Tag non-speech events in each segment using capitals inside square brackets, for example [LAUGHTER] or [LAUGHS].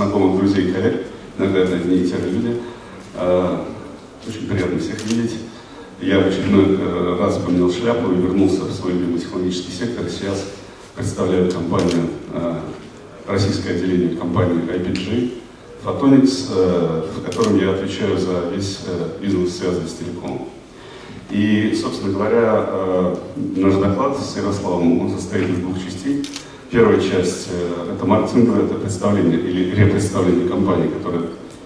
знакомых, друзей, коллег, иногда это одни и те люди. Э, очень приятно всех видеть. Я в очередной э, раз поменял шляпу и вернулся в свой любимый технологический сектор. Сейчас представляю компанию, российское отделение компании IPG Photonics, в котором я отвечаю за весь бизнес, связанный с телекомом. И, собственно говоря, наш доклад с Ярославом он состоит из двух частей. Первая часть э, – это маркетинговое, это представление или репредставление компании, которая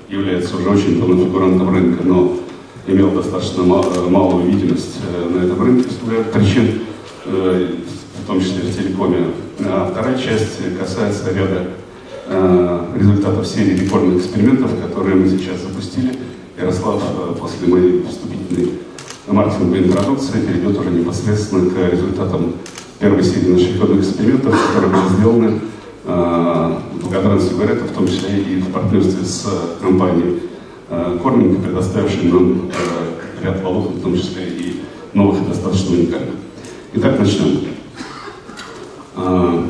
является уже очень фигурантом рынка, но имел достаточно э, малую видимость э, на этом рынке с причин, в том числе в телекоме. А вторая часть касается ряда результатов серии рекордных экспериментов, которые мы сейчас запустили. Ярослав после моей вступительной маркетинговой интродукции перейдет уже непосредственно к результатам первой серии наших исходных экспериментов, которые были сделаны э, благодаря сигаретам, в том числе и в партнерстве с компанией э, Корминг, предоставившей нам э, ряд волокон, в том числе и новых и достаточно уникальных. Итак, начнем. Э,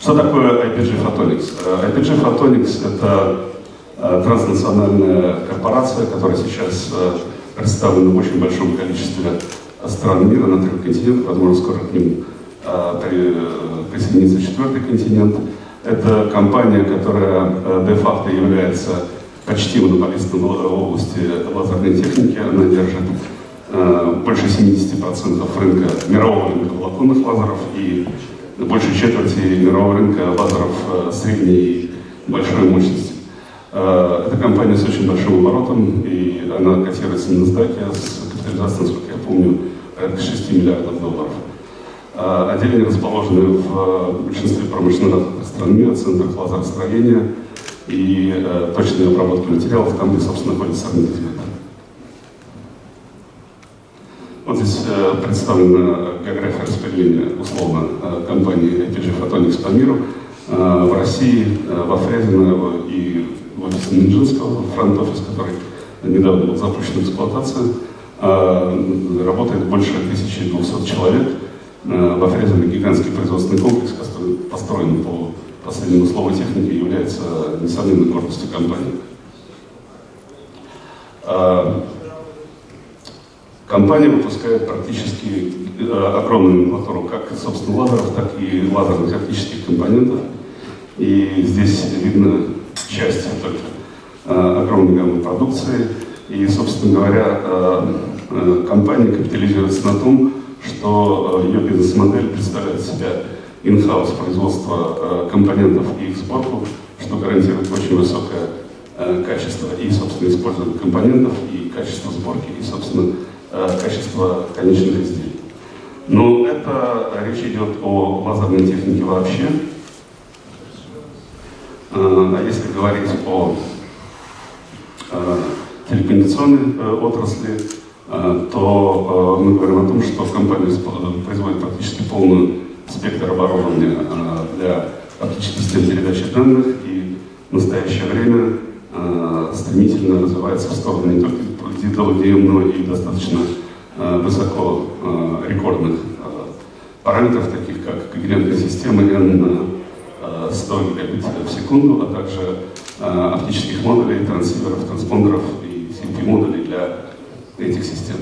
что такое IPG Photonics? Э, IPG Photonics – это э, транснациональная корпорация, которая сейчас э, представлена в очень большом количестве стран мира на трех континентах, возможно, скоро к ним а, при, присоединится четвертый континент. Это компания, которая а, де-факто является почти монополистом в области лазерной техники. Она держит больше 70% рынка, мирового рынка волоконных лазеров и больше четверти мирового рынка лазеров средней и большой мощности. Это компания с очень большим оборотом, и она котируется на NASDAQ с капитализацией, насколько я помню, порядка 6 миллиардов долларов. А, отделения расположены в э, большинстве промышленных стран мира, центрах лазеростроения и э, точной обработки материалов, там, где, собственно, находится сравнитель. Вот здесь э, представлена география распределения, условно, э, компании APG Photonics по миру. Э, в России, во Фрезино и в офисе Минжинского, фронт-офис, который недавно был запущен в эксплуатацию. А, работает больше 1200 человек. А, во Фрезене гигантский производственный комплекс, который построен по последнему слову техники, является несомненной гордостью компании. А, компания выпускает практически огромную номенклатуру как, собственно, лазеров, так и лазерных оптических компонентов. И здесь видно часть только огромной гаммы продукции. И, собственно говоря, э, э, компания капитализируется на том, что э, ее бизнес-модель представляет себя in-house производство компонентов и их сборку, что гарантирует очень высокое качество и, собственно, использования компонентов, и качество сборки, и, собственно, качество конечных изделий. Но это речь идет о лазерной технике вообще. А если говорить о телекоммуникационной э, отрасли, э, то э, мы говорим о том, что компания производит практически полный спектр оборудования для оптических систем передачи данных и в настоящее время стремительно развивается в сторону не только DWDM, но и достаточно высоко рекордных параметров, таких как когерентная система N 100 гигабит в секунду, а также оптических модулей, трансиверов, транспондеров модулей для этих систем.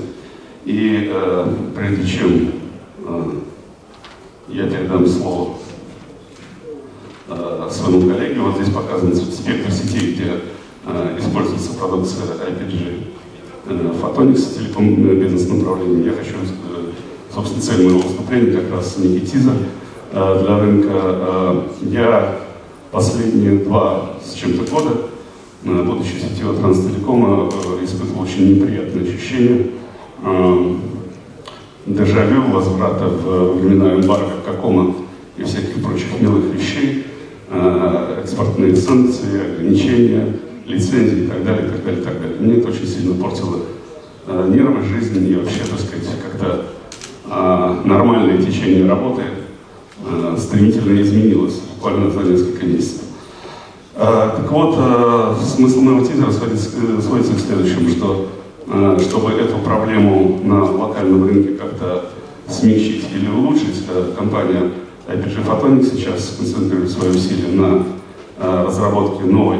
И э, прежде чем э, я передам слово э, своему коллеге, вот здесь показан спектр сетей, где э, используется продукция IPG э, Photonics, телеком бизнес направления. Я хочу, э, собственно, цель моего выступления как раз некий тизер э, для рынка. Э, я последние два с чем-то года будучи сетевого транстелекома, э, испытывал очень неприятные ощущения э, дежавю, возврата в времена эмбарго Какома и всяких прочих милых вещей, э, экспортные санкции, ограничения, лицензии и так далее, и так далее, и так далее. Мне это очень сильно портило нервы жизни и вообще, так сказать, когда нормальное течение работы стремительно изменилось буквально за несколько месяцев. А, так вот, а, смысл моего тизера сводится, сводится к следующему, что а, чтобы эту проблему на локальном рынке как-то смягчить или улучшить, компания IPG Photonics сейчас концентрирует свои усилия на разработке новой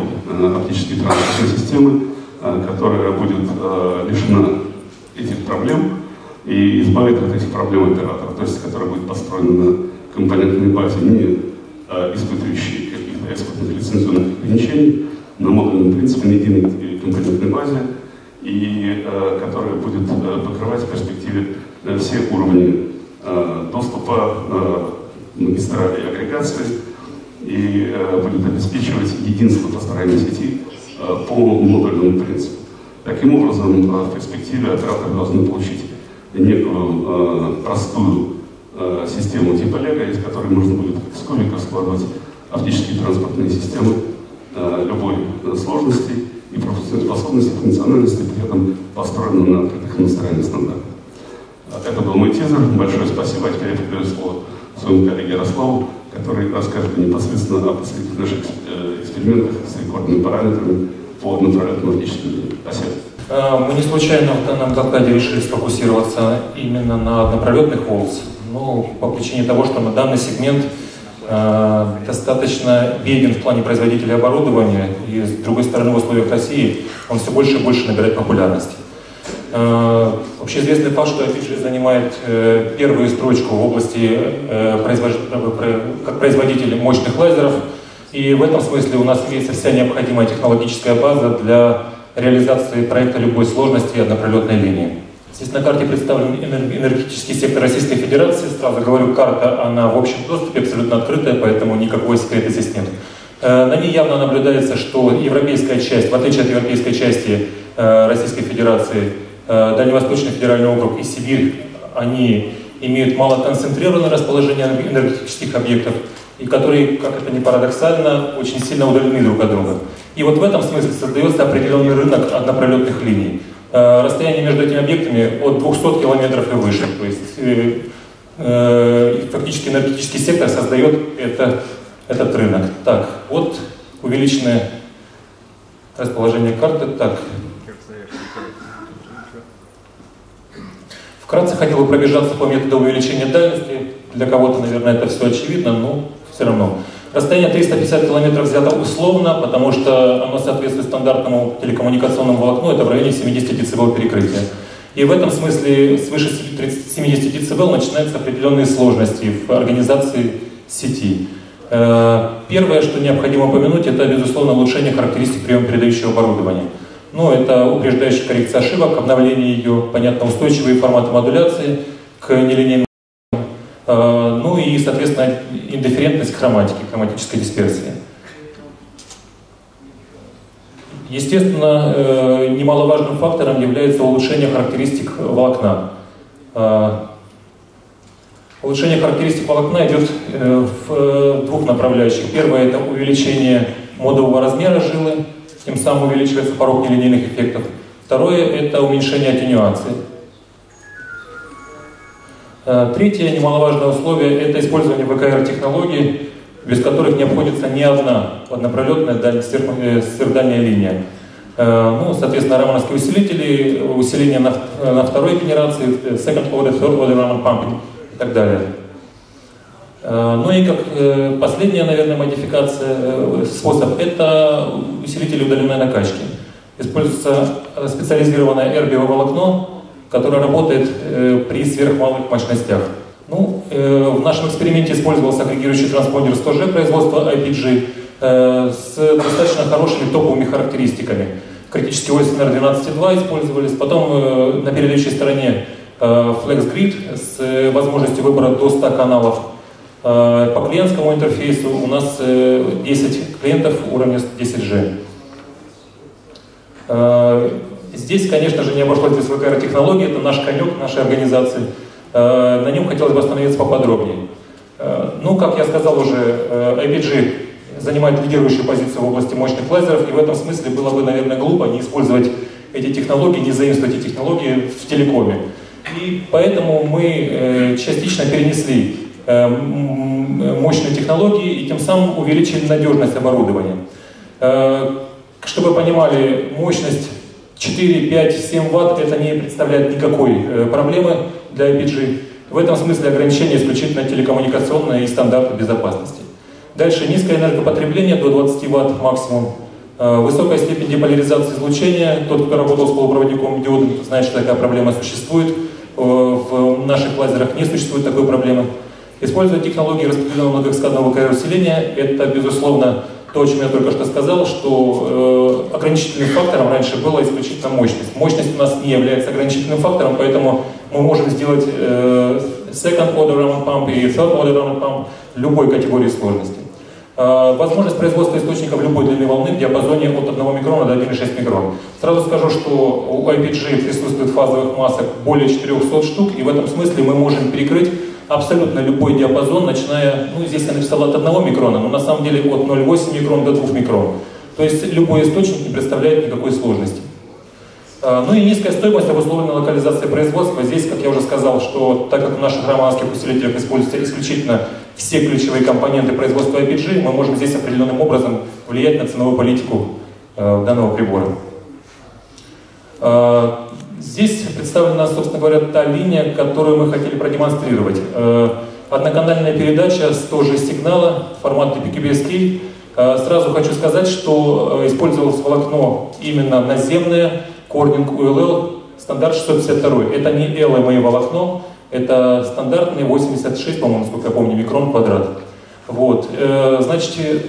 оптической транспортной системы, которая будет лишена этих проблем и избавит от этих проблем оператора, то есть которая будет построена на компонентной базе, не испытывающей экспортных лицензионных ограничений, принципе, на единой компонентной базе, и э, которая будет э, покрывать в перспективе э, все уровни э, доступа э, магистрали агрегации, и э, будет обеспечивать единство построения сети э, по модульному принципу. Таким образом, э, в перспективе операторы должны получить некую э, простую э, систему типа Лего, из которой можно будет кубиков складывать оптические транспортные системы э, любой сложности и способности, функциональности, при этом построена на открытых индустриальных стандартах. Это был мой тизер. Большое спасибо. А теперь я передаю слово своему коллеге Ярославу, который расскажет непосредственно о последних наших э, экспериментах с рекордными параметрами по оптическим линиям. Спасибо. Э, мы не случайно в данном докладе решили сфокусироваться именно на однопролетных волс, ну, по причине того, что на данный сегмент достаточно беден в плане производителя оборудования, и с другой стороны в условиях России он все больше и больше набирает популярности. Э, общеизвестный факт, что Афиджи занимает э, первую строчку в области э, как производитель мощных лазеров, и в этом смысле у нас имеется вся необходимая технологическая база для реализации проекта любой сложности однопролетной линии. Здесь на карте представлен энергетический сектор Российской Федерации. Сразу говорю, карта, она в общем доступе, абсолютно открытая, поэтому никакой секрета здесь нет. На ней явно наблюдается, что европейская часть, в отличие от европейской части Российской Федерации, Дальневосточный федеральный округ и Сибирь, они имеют малоконцентрированное расположение энергетических объектов, и которые, как это ни парадоксально, очень сильно удалены друг от друга. И вот в этом смысле создается определенный рынок однопролетных линий. Э, расстояние между этими объектами от 200 километров и выше. То есть э, э, фактически энергетический сектор создает это, этот рынок. Так, вот увеличенное расположение карты. Так. Вкратце хотел бы пробежаться по методу увеличения дальности. Для кого-то, наверное, это все очевидно, но все равно. Расстояние 350 километров взято условно, потому что оно соответствует стандартному телекоммуникационному волокну, это в районе 70 дБ перекрытия. И в этом смысле свыше 70 дБ начинаются определенные сложности в организации сети. Э, первое, что необходимо упомянуть, это, безусловно, улучшение характеристик приема передающего оборудования. Ну, это упреждающая коррекция ошибок, обновление ее, понятно, устойчивые форматы модуляции к нелинейным Э, и, соответственно, индифферентность хроматики, хроматической дисперсии. Естественно, э, немаловажным фактором является улучшение характеристик волокна. Э, улучшение характеристик волокна идет в двух направляющих. Первое – это увеличение модового размера жилы, тем самым увеличивается порог нелинейных эффектов. Второе – это уменьшение атенюации. Э, третье немаловажное условие – это использование ВКР-технологий, без которых не обходится ни одна однопролетная э, сверхдальняя линия. Э, ну, соответственно, рамановские усилители, усиление на, на второй генерации, second order, third order Raman pumping и так далее. Ну и как последняя, наверное, модификация, способ – это усилители удаленной накачки. Используется специализированное эрбиевое которая работает э, при сверхмалых мощностях. Ну, э, в нашем эксперименте использовался агрегирующий транспондер 100G производства IPG э, с достаточно хорошими топовыми характеристиками. Критические оси NR12.2 использовались, потом на передающей стороне э, Flex Grid с возможностью выбора до 100 каналов. По клиентскому интерфейсу у нас э, 10 клиентов уровня 10G. Э, Здесь, конечно же, не обошлось без ВКР-технологии, это наш конек нашей организации. Э, на нем хотелось бы остановиться поподробнее. Э, ну, как я сказал уже, э, IPG занимает лидирующую позицию в области мощных лазеров, и в этом смысле было бы, наверное, глупо не использовать эти технологии, не заимствовать эти технологии в телекоме. И поэтому мы частично перенесли мощные технологии и тем самым увеличили надежность оборудования. Чтобы понимали, мощность 4, 5, 7 ватт это не представляет никакой э, проблемы для IPG. В этом смысле ограничение исключительно телекоммуникационное и стандарты безопасности. Дальше низкое энергопотребление до 20 Вт максимум. Э, высокая степень деполяризации излучения. Тот, кто работал с полупроводником диодом, знает, что такая проблема существует. Э, в наших лазерах не существует такой проблемы. Используя технологии распределенного многокаскадного КР усиления, это, безусловно, то, о чем я только что сказал, что э, ограничительным фактором раньше была исключительно мощность. Мощность у нас не является ограничительным фактором, поэтому мы можем сделать э, second order round pump и third order round pump любой категории сложности. Э, возможность производства источников любой длины волны в диапазоне от 1 микрона до 1,6 микрона. Сразу скажу, что у IPG присутствует фазовых масок более 400 штук, и в этом смысле мы можем перекрыть абсолютно любой диапазон, начиная, ну здесь я написал от 1 микрона, но на самом деле от 0,8 микрон до 2 микрон. То есть любой источник не представляет никакой сложности. А, ну и низкая стоимость обусловлена локализацией производства. Здесь, как я уже сказал, что так как в наших романских усилителях используются исключительно все ключевые компоненты производства IPG, мы можем здесь определенным образом влиять на ценовую политику э, данного прибора. Здесь представлена, собственно говоря, та линия, которую мы хотели продемонстрировать. Э, одноканальная передача с тоже сигнала, формат PQBSK. Э, сразу хочу сказать, что использовалось волокно именно наземное, Corning ULL стандарт 652. Это не LMA волокно, это стандартный 86, по-моему, насколько я помню, микрон квадрат. Вот. Э, значит, э,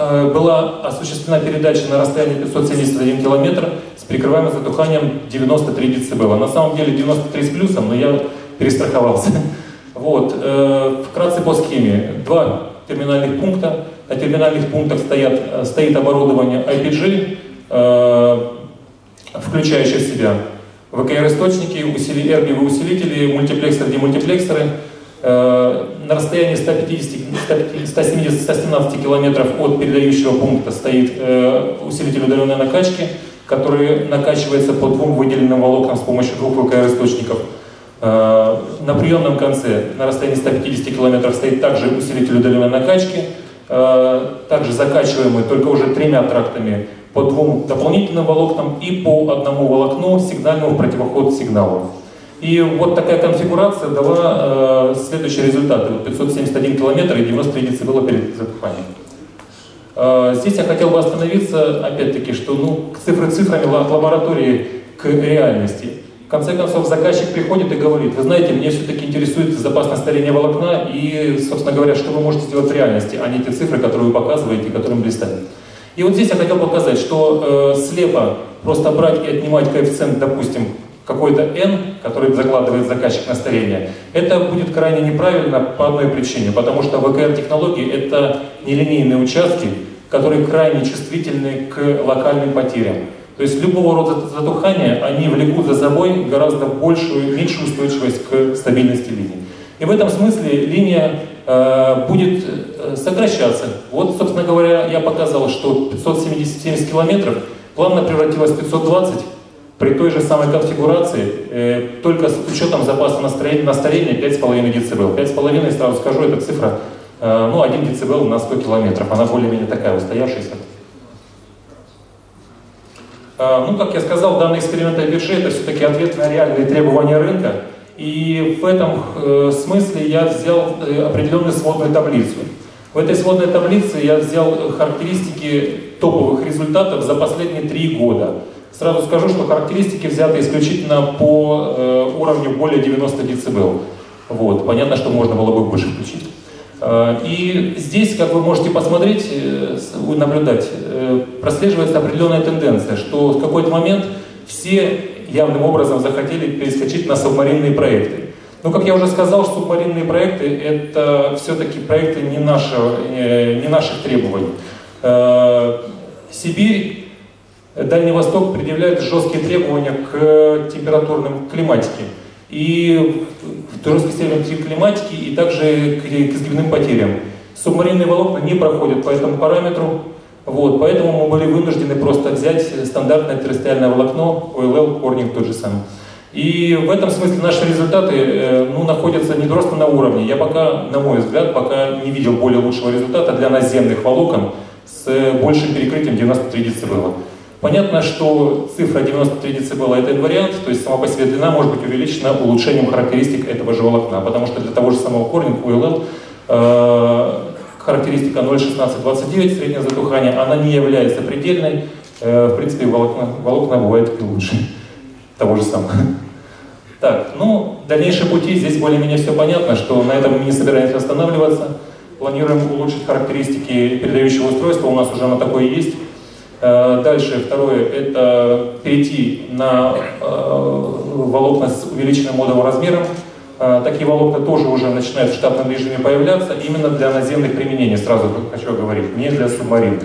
была осуществлена передача на расстоянии 571 километр с прикрываемым затуханием 93 дБ. На самом деле 93 с плюсом, но я перестраховался. [LAUGHS] Вот. Э, вкратце по схеме. Два терминальных пункта. На терминальных пунктах стоят, стоит оборудование IPG, включающее в себя ВКР-источники, усили, эрбивые усилители, мультиплексоры, демультиплексоры. Э, на расстоянии 150-170-117 километров от передающего пункта стоит э, усилитель удаленной накачки, который накачивается по двум выделенным волокнам с помощью двух ВКР-источников. Э, на приемном конце на расстоянии 150 километров стоит также усилитель удаленной накачки, также закачиваемый только уже тремя трактами по двум дополнительным волокнам и по одному волокну сигнальному в противоход сигналу. И вот такая конфигурация дала э, следующие результаты. 571 километр и 93 децибела перед затуханием. Э, здесь я хотел бы остановиться, опять-таки, что ну, цифры цифрами от лаборатории к реальности. В конце концов, заказчик приходит и говорит, вы знаете, мне все-таки интересует безопасность старения волокна и, собственно говоря, что вы можете сделать в реальности, а не те цифры, которые вы показываете, которым блистают. И вот здесь я хотел показать, что э, слепо просто брать и отнимать коэффициент, допустим, какой-то n, который закладывает заказчик на старение, это будет крайне неправильно по одной причине, потому что ВКР-технологии — это нелинейные участки, которые крайне чувствительны к локальным потерям. То есть любого рода затухания, они влекут за собой гораздо большую, меньшую устойчивость к стабильности линии. И в этом смысле линия э, будет э, сокращаться. Вот, собственно говоря, я показал, что 570 километров плавно превратилось в 520 при той же самой конфигурации, э, только с учетом запаса на старение, на старение 5,5 дБ. 5,5, сразу скажу, это цифра, э, ну, 1 дБ на 100 километров. Она более-менее такая устоявшаяся. Э, ну, как я сказал, данный эксперимент IBG это все-таки ответ на реальные требования рынка. И в этом э, смысле я взял э, определенную сводную таблицу. В этой сводной таблице я взял характеристики топовых результатов за последние три года. Сразу скажу, что характеристики взяты исключительно по э, уровню более 90 дБ. Вот. Понятно, что можно было бы больше включить. Э, и здесь, как вы можете посмотреть, э, наблюдать, э, прослеживается определенная тенденция, что в какой-то момент все явным образом захотели перескочить на субмаринные проекты. Но, как я уже сказал, субмаринные проекты — это все-таки проекты не, нашего, не наших требований. Сибирь, Дальний Восток предъявляют жесткие требования к температурным климатике. И в русской северной климатике, и также к, к изгибным потерям. Субмаринные волокна не проходят по этому параметру, вот, поэтому мы были вынуждены просто взять стандартное террестриальное волокно, OLL, Corning тот же самый. И в этом смысле наши результаты э, ну, находятся не просто на уровне. Я пока, на мой взгляд, пока не видел более лучшего результата для наземных волокон с большим перекрытием 93 дБ. Понятно, что цифра 93 дБ это инвариант, то есть сама по себе длина может быть увеличена улучшением характеристик этого же волокна, потому что для того же самого корня QLL э, характеристика 0,1629 среднее затухание, она не является предельной, э, в принципе волокна, волокна бывают и лучше того же самого. Так, ну, дальнейшие пути, здесь более-менее все понятно, что на этом мы не собираемся останавливаться. Планируем улучшить характеристики передающего устройства, у нас уже на такое есть. Э, дальше, второе, это перейти на э, волокна с увеличенным модовым размером. Э, такие волокна тоже уже начинают в штатном режиме появляться, именно для наземных применений, сразу хочу говорить, не для субмаринных.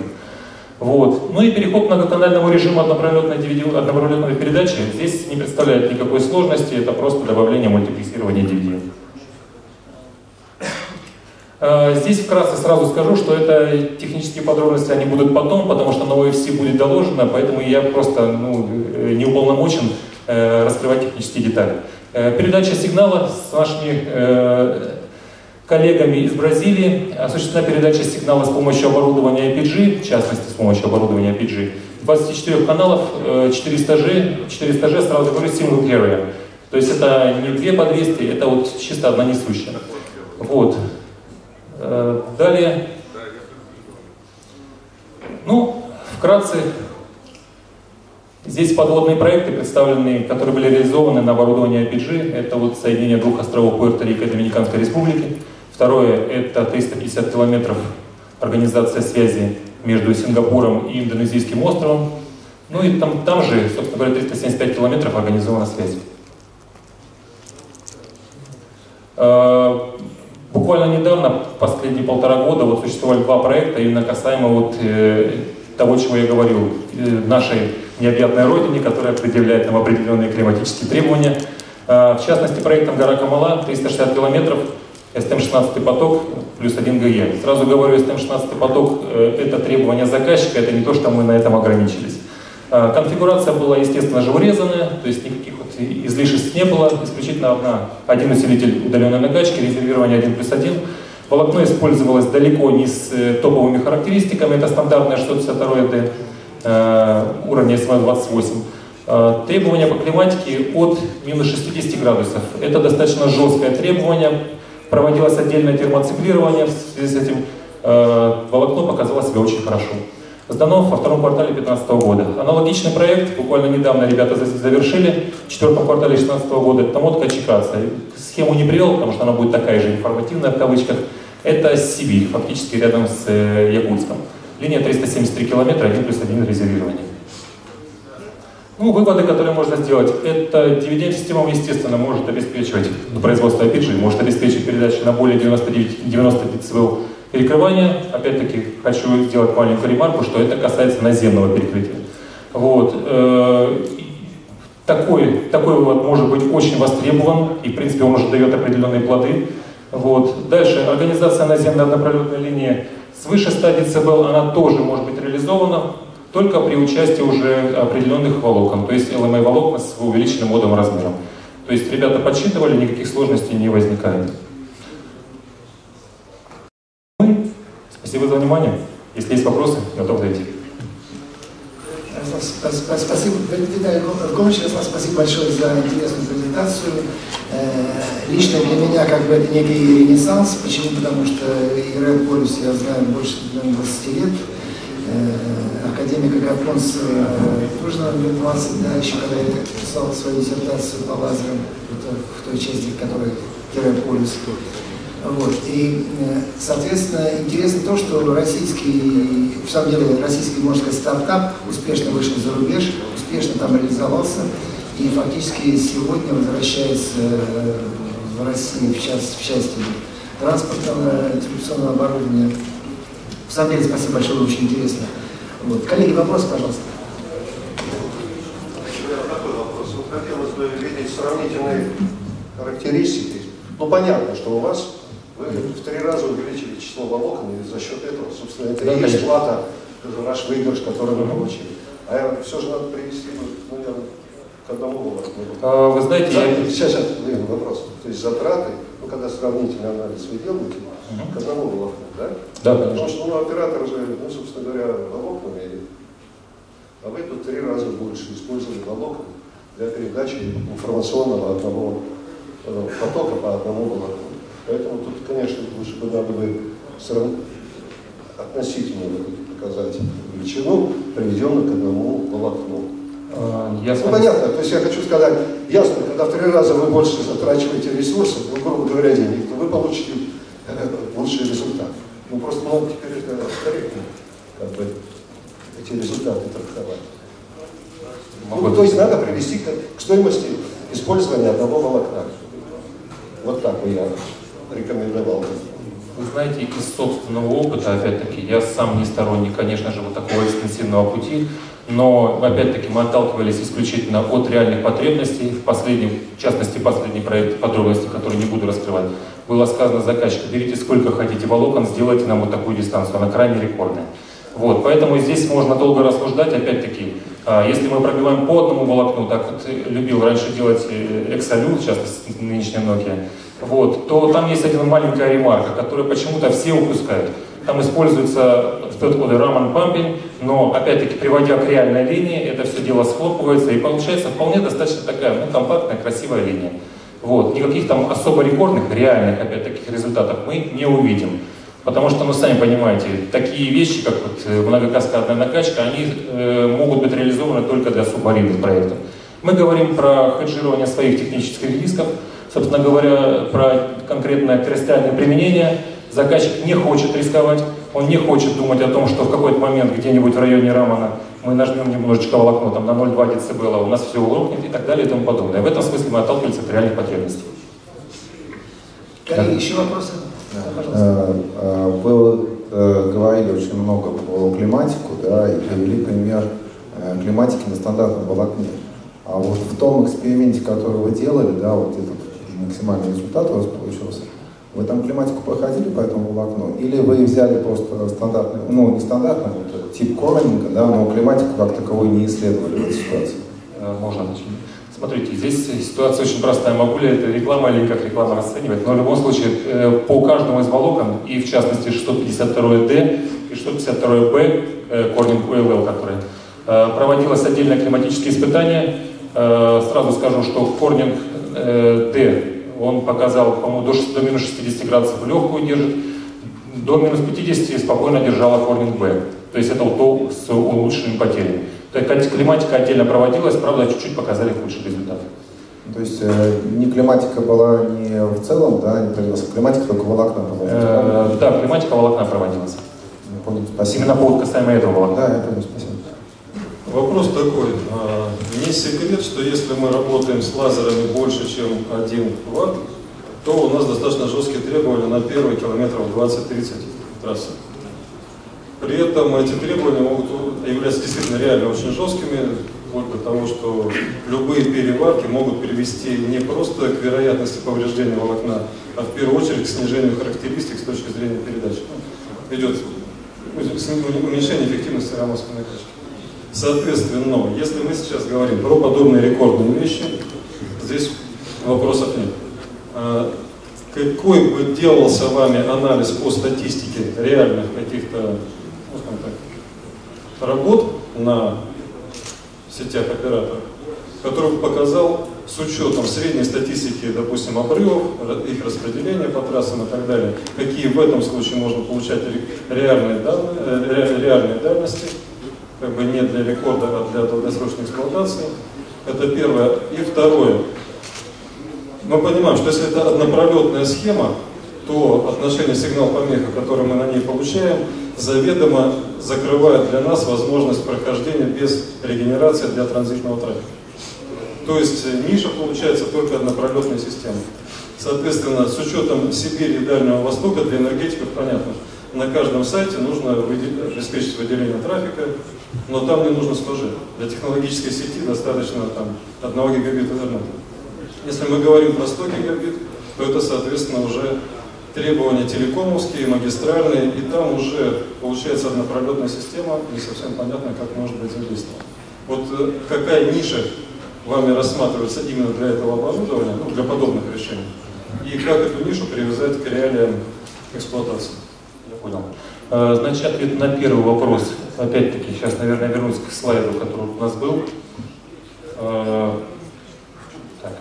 Вот. Ну и переход к многоканальному режиму однопролетной, DVD, передачи здесь не представляет никакой сложности, это просто добавление мультиплексирования DVD. А, здесь вкратце сразу скажу, что это технические подробности, они будут потом, потому что на OFC будет доложено, поэтому я просто ну, э, не уполномочен э, раскрывать технические детали. Э, передача сигнала с нашими коллегами из Бразилии осуществлена передача сигнала с помощью оборудования IPG, в частности с помощью оборудования IPG. 24 каналов, 400G, 400G сразу говорю single carrier. То есть это не две по 200, это вот чисто одна несущая. Вот. Э, далее, ну, вкратце, здесь подводные проекты представлены, которые были реализованы на оборудовании IPG. Это вот соединение двух островов Пуэрто-Рико и Доминиканской Республики. Второе – это 350 километров организация связи между Сингапуром и Индонезийским островом. Ну и там, там же, собственно говоря, 375 километров организована связь. Буквально недавно, последние полтора года, вот существовали два проекта, именно касаемо вот э, того, чего я говорил, э, нашей необъятной родине, которая предъявляет нам определенные климатические требования. Э, в частности, проектом «Гора Камала» 360 километров, СТМ-16 поток плюс 1 ГЕ. Сразу говорю, СТМ-16 поток э, это требование заказчика, это не то, что мы на этом ограничились. Э, конфигурация была, естественно же, урезанная, то есть никаких излишеств не было, исключительно одна, один усилитель удаленной накачки, резервирование 1 плюс 1. Волокно использовалось далеко не с э, топовыми характеристиками, это стандартное 652D э, уровня СВ-28. Э, требования по климатике от минус 60 градусов. Это достаточно жесткое требование. Проводилось отдельное термоциклирование, в связи с этим волокно показало себя очень хорошо сдано во втором квартале 2015 года. Аналогичный проект буквально недавно ребята завершили в четвертом квартале 2016 года. Это мотка Чикаса. Схему не привел, потому что она будет такая же информативная в кавычках. Это Сибирь, фактически рядом с э, Якутском. Линия 373 километра, 1 плюс 1 резервирование. Ну, выводы, которые можно сделать, это DVD-система, естественно, может обеспечивать, производство APG, может обеспечить передачу на более 99, 90 дБ Перекрывание, опять-таки, хочу сделать маленькую ремарку, что это касается наземного перекрытия. Вот. Э, такой, такой вывод может быть очень востребован, и, в принципе, он уже дает определенные плоды. Вот. Дальше, организация наземной однопролетной линии свыше 100 дБ, она тоже может быть реализована, только при участии уже определенных волокон, то есть LMA волокна с увеличенным модовым размером. То есть ребята подсчитывали, никаких сложностей не возникает. Спасибо за внимание. Если есть вопросы, готов ответить. Спасибо, Виталий Гомович, спасибо большое за интересную презентацию. Э, лично для меня как бы это некий ренессанс. Почему? Потому что Red Полюс я знаю больше 20 лет. Академик Агапонс э, тоже, наверное, лет 20, да, еще когда я писал свою диссертацию по лазерам, в той части, которая Red Полюс. Вот. И, э, соответственно, интересно то, что российский, в самом деле, российский, можно сказать, стартап успешно вышел за рубеж, успешно там реализовался, и фактически сегодня возвращается э, в Россию в части, в части транспортного, диstribuционного оборудования. В самом деле, спасибо большое, очень интересно. Вот. Коллеги, вопрос, пожалуйста. Такой вопрос. Вот хотелось бы видеть сравнительные характеристики. Ну, понятно, что у вас вы в три раза увеличили число волокон, и за счет этого, собственно, это и есть плата, ваш выигрыш, который вы получили. А все же надо привести, ну, наверное, к одному волокну. А, вы знаете, За, я... Сейчас, сейчас, вопрос. То есть затраты, ну, когда сравнительный анализ вы делаете, угу. к одному волокну, да? Да, конечно. Потому что ну, оператор же, ну, собственно говоря, волокнами а вы тут три раза больше использовали волокон для передачи информационного одного э, потока по одному волокну. Поэтому тут, конечно, лучше бы надо бы срав... относительно показать величину, приведенную к одному волокну. А, я ну, понятно, то есть я хочу сказать, ясно, когда в три раза вы больше затрачиваете ресурсов, ну, грубо говоря, денег, то вы получите э, лучший результат. Ну, просто надо теперь это корректно, как бы, эти результаты трактовать. Ну, то есть надо привести к, к стоимости использования одного волокна. Вот так я рекомендовал. Вы знаете, из собственного опыта, опять-таки, я сам не сторонник, конечно же, вот такого экстенсивного пути, но, опять-таки, мы отталкивались исключительно от реальных потребностей. В последнем, в частности, последний проект, подробности, который не буду раскрывать, было сказано заказчику, берите сколько хотите волокон, сделайте нам вот такую дистанцию, она крайне рекордная. Вот, поэтому здесь можно долго рассуждать, опять-таки, а, если мы пробиваем по одному волокну, так вот любил раньше делать Exalute, сейчас нынешняя Nokia, вот, то там есть один маленькая ремарка, которую почему-то все упускают. Там используется тот коды Raman Pumping, но опять-таки приводя к реальной линии, это все дело схлопывается и получается вполне достаточно такая ну, компактная, красивая линия. Вот. Никаких там особо рекордных, реальных опять-таки результатов мы не увидим. Потому что, ну, сами понимаете, такие вещи, как вот э, многокаскадная накачка, они э, могут быть реализованы только для субмаринных проектов. Мы говорим про хеджирование своих технических рисков, собственно говоря, про конкретное террестриальное применение. Заказчик не хочет рисковать, он не хочет думать о том, что в какой-то момент где-нибудь в районе Рамана мы нажмем немножечко волокно там, на 0,2 дБ, у нас все урокнет и так далее и тому подобное. В этом смысле мы отталкиваемся от реальных потребностей. Коллеги, еще вопросы? Э, э, вы э, говорили очень много про климатику, да, и привели пример климатики на стандартном волокне. А вот в том эксперименте, который вы делали, да, вот этот максимальный результат у вас получился, вы там климатику проходили по этому волокну? Или вы взяли просто стандартный, ну не стандартный, вот, тип коронинга, да, но климатику как таковой не исследовали в этой ситуации? Можно начать. Смотрите, здесь ситуация очень простая. Могу ли это реклама или как реклама расценивать? Но в любом случае, э, по каждому из волокон, и в частности 652D и 652B, Corning OLL, который э, проводилось отдельное климатическое испытание. Э, сразу скажу, что Corning D, он показал, по-моему, до, до минус 60 градусов легкую держит, до минус 50 спокойно держала Corning B. То есть это то с улучшенными потерями. Климатика отдельно проводилась, правда, чуть-чуть показали худший результат. То есть э, не климатика была не в целом, да, не проводилась, а климатика только волокна проводилась? Э, да, климатика волокна проводилась. Я понял, спасибо. Именно по касаемо этого волокна. Да, я понял, спасибо. Вопрос такой. А, не секрет, что если мы работаем с лазерами больше, чем 1 ватт, то у нас достаточно жесткие требования на первый километров 20-30 трассы. При этом эти требования могут являться действительно реально очень жесткими, вплоть до того, что любые переварки могут привести не просто к вероятности повреждения волокна, а в первую очередь к снижению характеристик с точки зрения передачи. Идет уменьшение эффективности рамовской накачки. Соответственно, если мы сейчас говорим про подобные рекордные вещи, здесь вопросов нет. А какой бы делался вами анализ по статистике реальных каких-то работ на сетях операторов, который показал с учетом средней статистики, допустим, обрывов, их распределения по трассам и так далее, какие в этом случае можно получать реальные, данные, э, реальные дальности, как бы не для рекорда, а для долгосрочной эксплуатации. Это первое. И второе. Мы понимаем, что если это однопролетная схема, то отношение сигнал-помеха, который мы на ней получаем, заведомо закрывает для нас возможность прохождения без регенерации для транзитного трафика. То есть э, ниша получается только однопролетная система. Соответственно, с учетом Сибири и Дальнего Востока для энергетиков понятно, на каждом сайте нужно обеспечить выделение трафика, но там не нужно сложить. Для технологической сети достаточно там, 1 гигабита интернета. Если мы говорим про 100 гигабит, то это, соответственно, уже требования телекомовские, магистральные, и там уже получается однопролетная система, не совсем понятно, как может быть задействована. Вот э, какая ниша вами рассматривается именно для этого оборудования, ну, для подобных решений, и как эту нишу привязать к реалиям эксплуатации? Понял. Э, значит, ответ на первый вопрос. опять-таки, сейчас, наверное, вернусь к слайду, который у нас был. Э, так.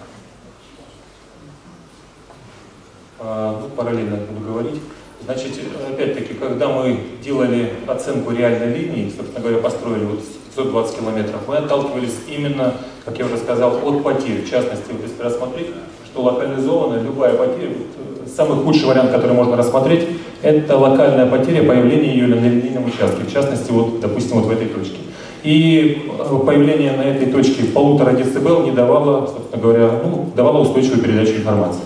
Э, ну, параллельно буду говорить. Значит, опять-таки, когда мы делали оценку реальной линии, собственно говоря, построили вот 520 километров, мы отталкивались именно, как я уже сказал, от потерь. В частности, если рассмотреть, что локализована любая потеря, самый худший вариант, который можно рассмотреть, это локальная потеря появления ее на линейном участке, в частности, вот, допустим, вот в этой точке. И э, появление на этой точке полутора децибел не давало, собственно говоря, ну, давало устойчивую передачу информации.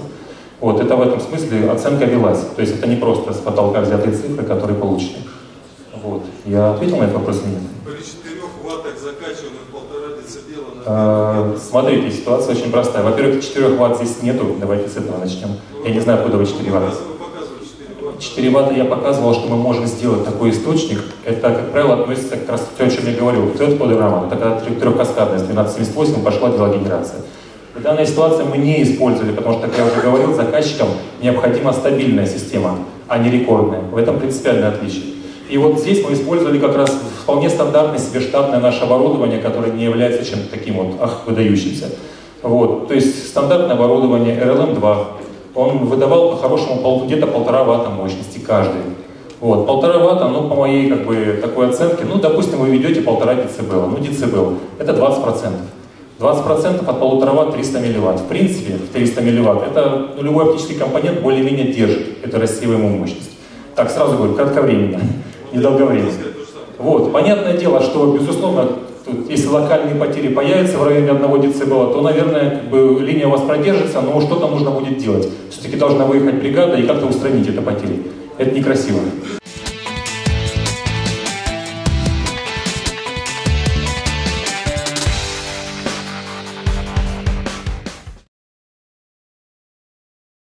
Вот, это в этом смысле оценка велась. То есть это не просто с потолка взятые цифры, которые получены. Вот. Я ответил на этот вопрос или нет? При 4 ваттах закачиваемых полтора децибела на... А, смотрите, ситуация очень простая. Во-первых, 4 ватт здесь нету. Давайте с этого начнем. Я не знаю, откуда вы 4 ватта. 4 ватта я показывал, что мы можем сделать такой источник. Это, как правило, относится как раз к тому, о чем я говорил. Third подограмма. Это когда трехкаскадная с 1278 пошла делогенерация. В данной ситуации мы не использовали, потому что, как я уже говорил, заказчикам необходима стабильная система, а не рекордная. В этом принципиальное отличие. И вот здесь мы использовали как раз вполне стандартное себе штатное наше оборудование, которое не является чем-то таким вот, ах, выдающимся. Вот. То есть стандартное оборудование RLM-2, он выдавал по-хорошему где-то полтора ватта мощности каждый. Вот, полтора ватта, ну, по моей, как бы, такой оценке, ну, допустим, вы ведете полтора децибела, ну, децибел, это 20%. 20% от полутора ватт 300 милливатт. В принципе, в 300 милливатт, это ну, любой оптический компонент более-менее держит эту рассеиваемую мощность. Так, сразу говорю, кратковременно недолговременно. Вот. Понятное дело, что, безусловно, тут, если локальные потери появятся в районе 1 дБ, то, наверное, как бы, линия у вас продержится, но что-то нужно будет делать. Все-таки должна выехать бригада и как-то устранить это потери. Это некрасиво.